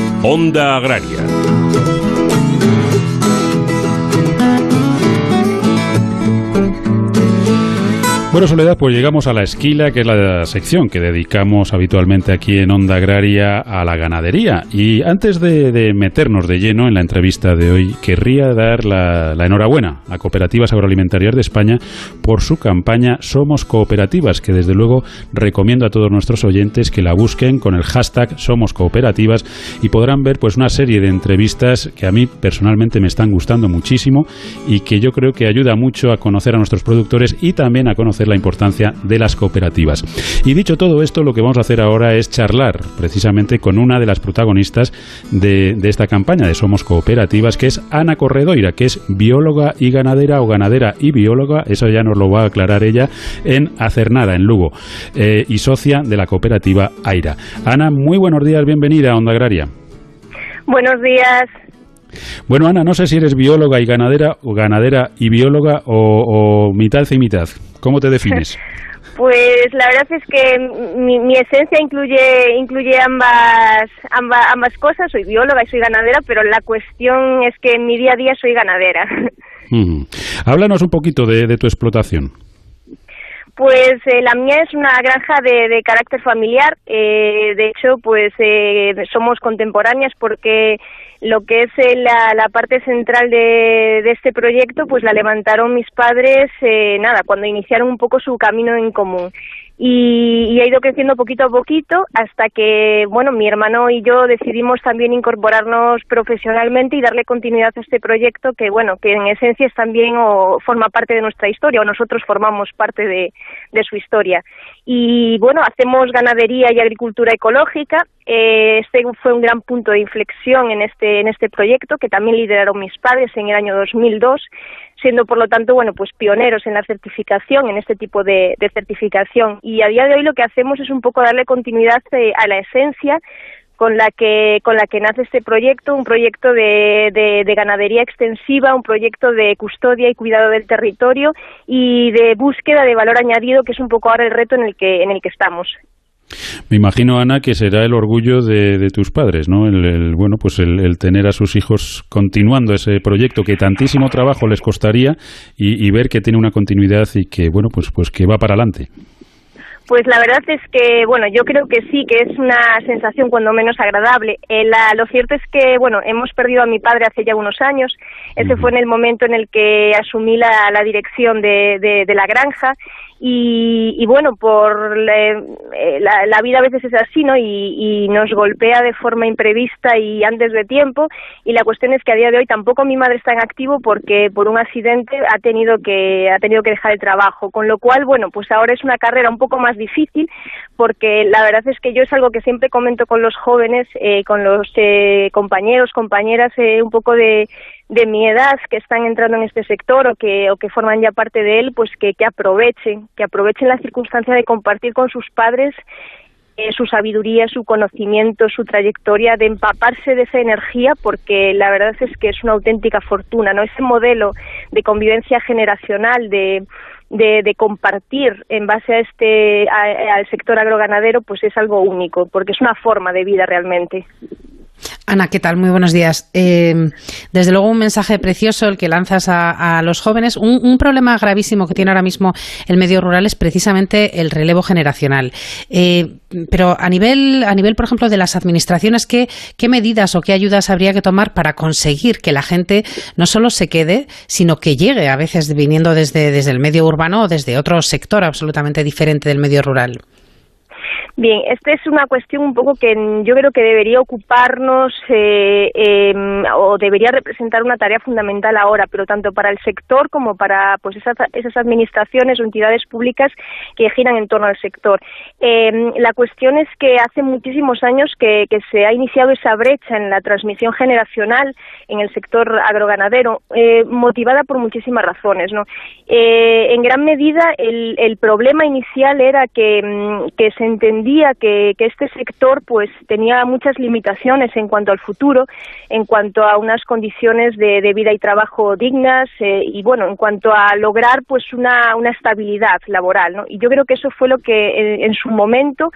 Onda Agraria. Bueno, Soledad, pues llegamos a la esquila, que es la sección que dedicamos habitualmente aquí en Onda Agraria a la ganadería. Y antes de, meternos de lleno en la entrevista de hoy, querría dar la, enhorabuena a Cooperativas Agroalimentarias de España por su campaña Somos Cooperativas, que desde luego recomiendo a todos nuestros oyentes que la busquen con el hashtag Somos Cooperativas y podrán ver pues una serie de entrevistas que a mí personalmente me están gustando muchísimo y que yo creo que ayuda mucho a conocer a nuestros productores y también a conocer la importancia de las cooperativas. Y dicho todo esto, lo que vamos a hacer ahora es charlar precisamente con una de las protagonistas de, esta campaña de Somos Cooperativas, que es Ana Corredoira, que es bióloga y ganadera o ganadera y bióloga, eso ya nos lo va a aclarar ella, en Nada, en Lugo, eh, y socia de la cooperativa AIRA. Ana, muy buenos días, bienvenida a Onda Agraria. Buenos días. Bueno, Ana, no sé si eres bióloga y ganadera, o ganadera y bióloga, o mitad y mitad. ¿Cómo te defines? [laughs] Pues la verdad es que mi, esencia incluye incluye ambas, ambas ambas cosas. Soy bióloga y soy ganadera, pero la cuestión es que en mi día a día soy ganadera. [laughs] Háblanos un poquito de, tu explotación. Pues eh, la mía es una granja de, carácter familiar. Eh, de hecho, pues eh, somos contemporáneas porque lo que es eh, la, la parte central de, de, este proyecto, pues la levantaron mis padres, eh, nada, cuando iniciaron un poco su camino en común y, ha ido creciendo poquito a poquito hasta que, bueno, mi hermano y yo decidimos también incorporarnos profesionalmente y darle continuidad a este proyecto que, bueno, que en esencia es también o forma parte de nuestra historia o nosotros formamos parte de, de su historia. Y, bueno, hacemos ganadería y agricultura ecológica. Eh, este fue un gran punto de inflexión en este, en este proyecto que también lideraron mis padres en el año 2002 siendo por lo tanto bueno pues pioneros en la certificación en este tipo de, certificación y a día de hoy lo que hacemos es un poco darle continuidad eh, a la esencia con la que con la que nace este proyecto, un proyecto de, de, ganadería extensiva, un proyecto de custodia y cuidado del territorio y de búsqueda de valor añadido, que es un poco ahora el reto en el que en el que estamos. Me imagino, Ana, que será el orgullo de, tus padres, ¿no? El, bueno, pues el, tener a sus hijos continuando ese proyecto que tantísimo trabajo les costaría y, y ver que tiene una continuidad y que, bueno, pues, pues que va para adelante. Pues la verdad es que, bueno, yo creo que sí, que es una sensación cuando menos agradable. Eh, lo cierto es que, bueno, hemos perdido a mi padre hace ya unos años. Ese fue en el momento en el que asumí la, la dirección de, de, de la granja y, bueno, por eh, la, la, vida a veces es así, ¿no? Y, y, nos golpea de forma imprevista y antes de tiempo. Y la cuestión es que a día de hoy tampoco mi madre está en activo porque por un accidente ha tenido que ha tenido que dejar el trabajo. Con lo cual, bueno, pues ahora es una carrera un poco más difícil porque la verdad es que yo es algo que siempre comento con los jóvenes, eh, con los eh, compañeros, compañeras, eh, un poco de de mi edad que están entrando en este sector o que, o que forman ya parte de él, pues que, que aprovechen, que aprovechen la circunstancia de compartir con sus padres eh, su sabiduría, su conocimiento, su trayectoria, de empaparse de esa energía, porque la verdad es que es una auténtica fortuna, ¿no? Ese modelo de convivencia generacional, de, de, de compartir en base a este, al sector agroganadero, pues es algo único, porque es una forma de vida realmente. Ana, ¿qué tal? Muy buenos días. Eh, desde luego un mensaje precioso el que lanzas a, los jóvenes. Un, problema gravísimo que tiene ahora mismo el medio rural es precisamente el relevo generacional. Eh, pero a nivel, a nivel, por ejemplo, de las administraciones, ¿qué, ¿qué medidas o qué ayudas habría que tomar para conseguir que la gente no solo se quede, sino que llegue, a veces viniendo desde, desde el medio urbano o desde otro sector absolutamente diferente del medio rural? Bien, esta es una cuestión un poco que yo creo que debería ocuparnos eh, em, o debería representar una tarea fundamental ahora, pero tanto para el sector como para pues esas, administraciones o entidades públicas que giran en torno al sector. Em, la cuestión es que hace muchísimos años que, se ha iniciado esa brecha en la transmisión generacional en el sector agroganadero, eh, motivada por muchísimas razones. ¿no? Eh, en gran medida, el, el problema inicial era que, mm, que se entendía que, este sector pues tenía muchas limitaciones en cuanto al futuro, en cuanto a unas condiciones de, de vida y trabajo dignas eh, y bueno, en cuanto a lograr pues una, una estabilidad laboral, ¿no? Y yo creo que eso fue lo que en, su momento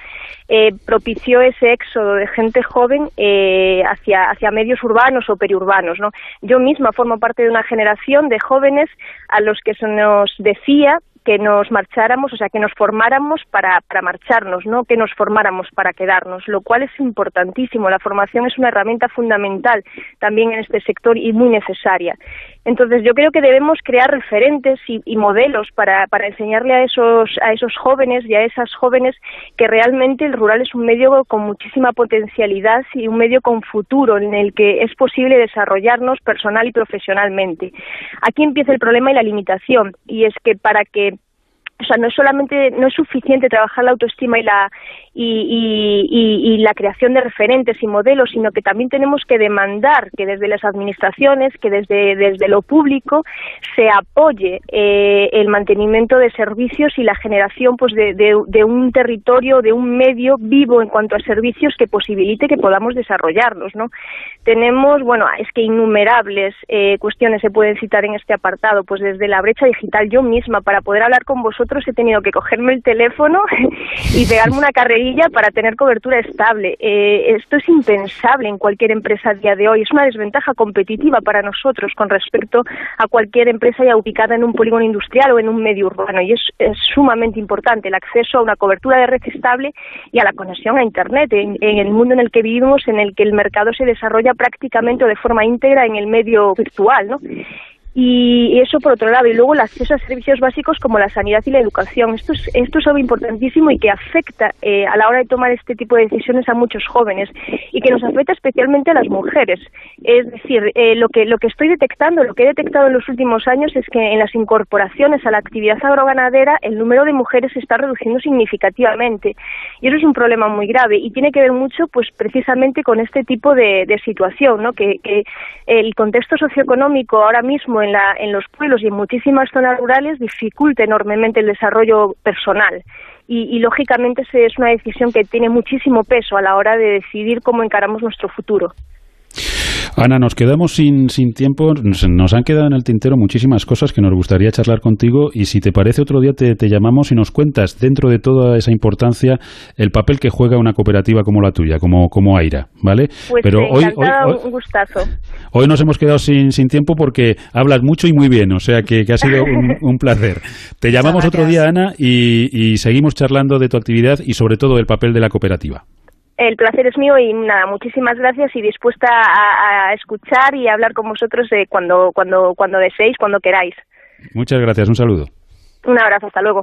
eh, propició ese éxodo de gente joven eh, hacia, hacia medios urbanos o periurbanos, ¿no? Yo misma formo parte de una generación de jóvenes a los que se nos decía que nos marcháramos, o sea, que nos formáramos para, para marcharnos, no que nos formáramos para quedarnos, lo cual es importantísimo. La formación es una herramienta fundamental también en este sector y muy necesaria. Entonces, yo creo que debemos crear referentes y, modelos para, para enseñarle a esos, a esos jóvenes y a esas jóvenes que realmente el rural es un medio con muchísima potencialidad y un medio con futuro en el que es posible desarrollarnos personal y profesionalmente. Aquí empieza el problema y la limitación, y es que para que o sea, no es solamente, no es suficiente trabajar la autoestima y la, y, y, la creación de referentes y modelos, sino que también tenemos que demandar que desde las administraciones, que desde, desde lo público, se apoye eh, el mantenimiento de servicios y la generación pues, de, de, un territorio, de un medio vivo en cuanto a servicios que posibilite que podamos desarrollarlos. ¿no? Tenemos, bueno, es que innumerables eh, cuestiones se pueden citar en este apartado, pues desde la brecha digital yo misma, para poder hablar con vosotros he tenido que cogerme el teléfono [laughs] y pegarme una carrera para tener cobertura estable. Eh, esto es impensable en cualquier empresa a día de hoy. Es una desventaja competitiva para nosotros con respecto a cualquier empresa ya ubicada en un polígono industrial o en un medio urbano. Y es, sumamente importante el acceso a una cobertura de red estable y a la conexión a Internet en, en el mundo en el que vivimos, en el que el mercado se desarrolla prácticamente o de forma íntegra en el medio virtual. ¿no? Y eso por otro lado y luego el acceso a servicios básicos como la sanidad y la educación. Esto es esto es algo importantísimo y que afecta eh, a la hora de tomar este tipo de decisiones a muchos jóvenes y que nos afecta especialmente a las mujeres. Es decir eh, lo que lo que estoy detectando lo que he detectado en los últimos años es que en las incorporaciones a la actividad agroganadera el número de mujeres se está reduciendo significativamente. Y eso es un problema muy grave y tiene que ver mucho pues precisamente con este tipo de, situación no que el contexto socioeconómico ahora mismo en, la, en los pueblos y en muchísimas zonas rurales dificulta enormemente el desarrollo personal y, lógicamente es una decisión que tiene muchísimo peso a la hora de decidir cómo encaramos nuestro futuro. Ana, nos quedamos sin, sin tiempo. Nos, han quedado en el tintero muchísimas cosas que nos gustaría charlar contigo y si te parece otro día te, llamamos y nos cuentas dentro de toda esa importancia el papel que juega una cooperativa como la tuya, como, como Aira, ¿vale? Pues Pero hoy, hoy, un gustazo. Hoy nos hemos quedado sin, sin tiempo porque hablas mucho y muy bien, o sea que, ha sido un, [laughs] placer. Te llamamos otro día, Ana, y, y seguimos charlando de tu actividad y sobre todo del papel de la cooperativa. El placer es mío y nada, muchísimas gracias y dispuesta a, escuchar y a hablar con vosotros de cuando, cuando, cuando deseéis, cuando queráis. Muchas gracias, un saludo. Un abrazo, hasta luego.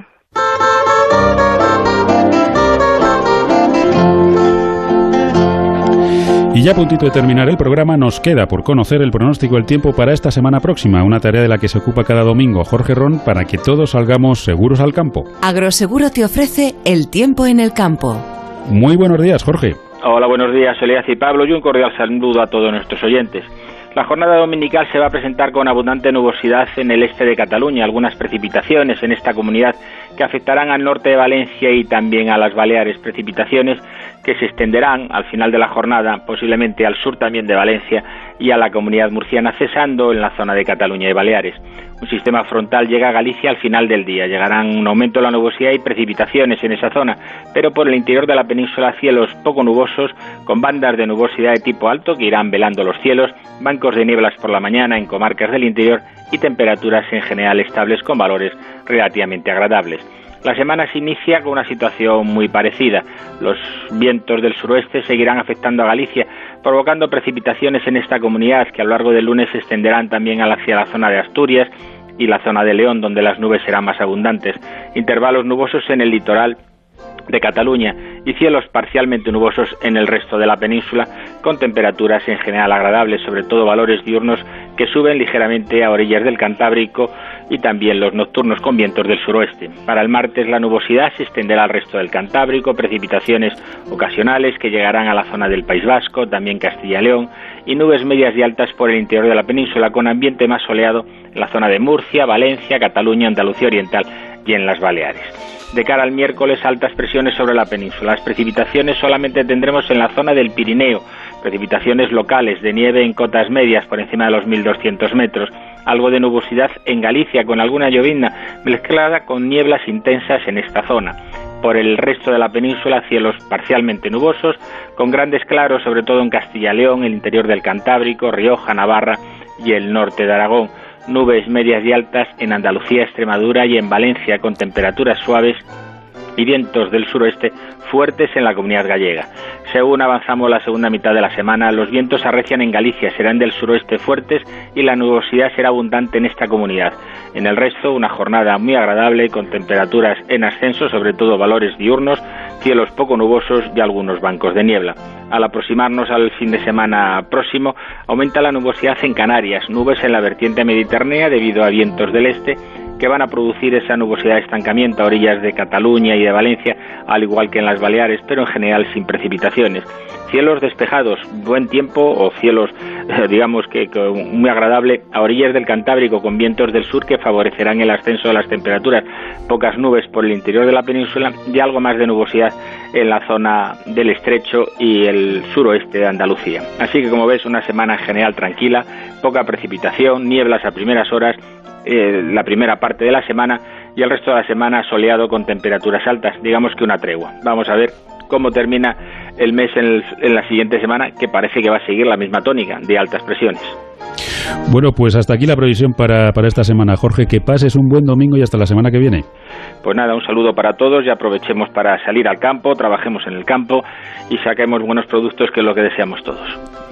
Y ya a puntito de terminar el programa, nos queda por conocer el pronóstico del tiempo para esta semana próxima, una tarea de la que se ocupa cada domingo Jorge Ron para que todos salgamos seguros al campo. Agroseguro te ofrece el tiempo en el campo. Muy buenos días, Jorge. Hola, buenos días, Soledad y Pablo, y un cordial saludo a todos nuestros oyentes. La jornada dominical se va a presentar con abundante nubosidad en el este de Cataluña, algunas precipitaciones en esta comunidad que afectarán al norte de Valencia y también a las Baleares, precipitaciones que se extenderán al final de la jornada, posiblemente al sur también de Valencia y a la comunidad murciana, cesando en la zona de Cataluña y Baleares. Un sistema frontal llega a Galicia al final del día. Llegarán un aumento de la nubosidad y precipitaciones en esa zona, pero por el interior de la península cielos poco nubosos, con bandas de nubosidad de tipo alto que irán velando los cielos, bancos de nieblas por la mañana en comarcas del interior y temperaturas en general estables con valores relativamente agradables. La semana se inicia con una situación muy parecida. Los vientos del suroeste seguirán afectando a Galicia, provocando precipitaciones en esta comunidad que a lo largo del lunes se extenderán también hacia la zona de Asturias y la zona de León, donde las nubes serán más abundantes. Intervalos nubosos en el litoral de Cataluña y cielos parcialmente nubosos en el resto de la península, con temperaturas en general agradables, sobre todo valores diurnos que suben ligeramente a orillas del Cantábrico y también los nocturnos con vientos del suroeste. Para el martes la nubosidad se extenderá al resto del Cantábrico, precipitaciones ocasionales que llegarán a la zona del País Vasco, también Castilla y León, y nubes medias y altas por el interior de la península con ambiente más soleado en la zona de Murcia, Valencia, Cataluña, Andalucía Oriental y en las Baleares. De cara al miércoles, altas presiones sobre la península. Las precipitaciones solamente tendremos en la zona del Pirineo, precipitaciones locales de nieve en cotas medias por encima de los 1.200 metros, algo de nubosidad en Galicia con alguna llovizna mezclada con nieblas intensas en esta zona. Por el resto de la península, cielos parcialmente nubosos, con grandes claros sobre todo en Castilla y León, el interior del Cantábrico, Rioja, Navarra y el norte de Aragón nubes medias y altas en Andalucía, Extremadura y en Valencia con temperaturas suaves y vientos del suroeste fuertes en la comunidad gallega. Según avanzamos la segunda mitad de la semana, los vientos arrecian en Galicia, serán del suroeste fuertes y la nubosidad será abundante en esta comunidad. En el resto, una jornada muy agradable con temperaturas en ascenso, sobre todo valores diurnos, cielos poco nubosos y algunos bancos de niebla. Al aproximarnos al fin de semana próximo, aumenta la nubosidad en Canarias, nubes en la vertiente mediterránea debido a vientos del este que van a producir esa nubosidad de estancamiento a orillas de Cataluña y de Valencia, al igual que en las Baleares, pero en general sin precipitaciones. Cielos despejados, buen tiempo o cielos, [laughs] digamos que, muy agradable a orillas del Cantábrico con vientos del sur que favorecerán el ascenso de las temperaturas. Pocas nubes por el interior de la península y algo más de nubosidad en la zona del estrecho y el suroeste de Andalucía. Así que como ves, una semana en general tranquila, poca precipitación, nieblas a primeras horas eh, la primera parte de la semana y el resto de la semana soleado con temperaturas altas, digamos que una tregua. Vamos a ver cómo termina el mes en, la siguiente semana, que parece que va a seguir la misma tónica de altas presiones. Bueno, pues hasta aquí la previsión para, para, esta semana. Jorge, que pases un buen domingo y hasta la semana que viene. Pues nada, un saludo para todos y aprovechemos para salir al campo, trabajemos en el campo y saquemos buenos productos que es lo que deseamos todos.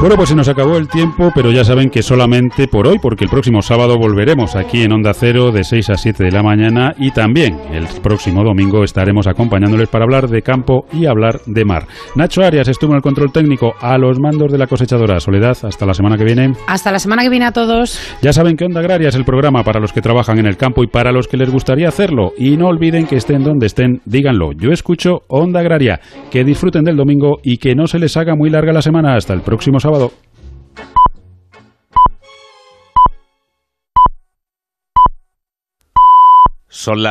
Bueno, pues se nos acabó el tiempo, pero ya saben que solamente por hoy, porque el próximo sábado volveremos aquí en Onda Cero de 6 a 7 de la mañana y también el próximo domingo estaremos acompañándoles para hablar de campo y hablar de mar. Nacho Arias estuvo en el control técnico a los mandos de la cosechadora. Soledad, hasta la semana que viene. Hasta la semana que viene a todos. Ya saben que Onda Agraria es el programa para los que trabajan en el campo y para los que les gustaría hacerlo. Y no olviden que estén donde estén, díganlo. Yo escucho Onda Agraria. Que disfruten del domingo y que no se les haga muy larga la semana. Hasta el próximo sábado. Son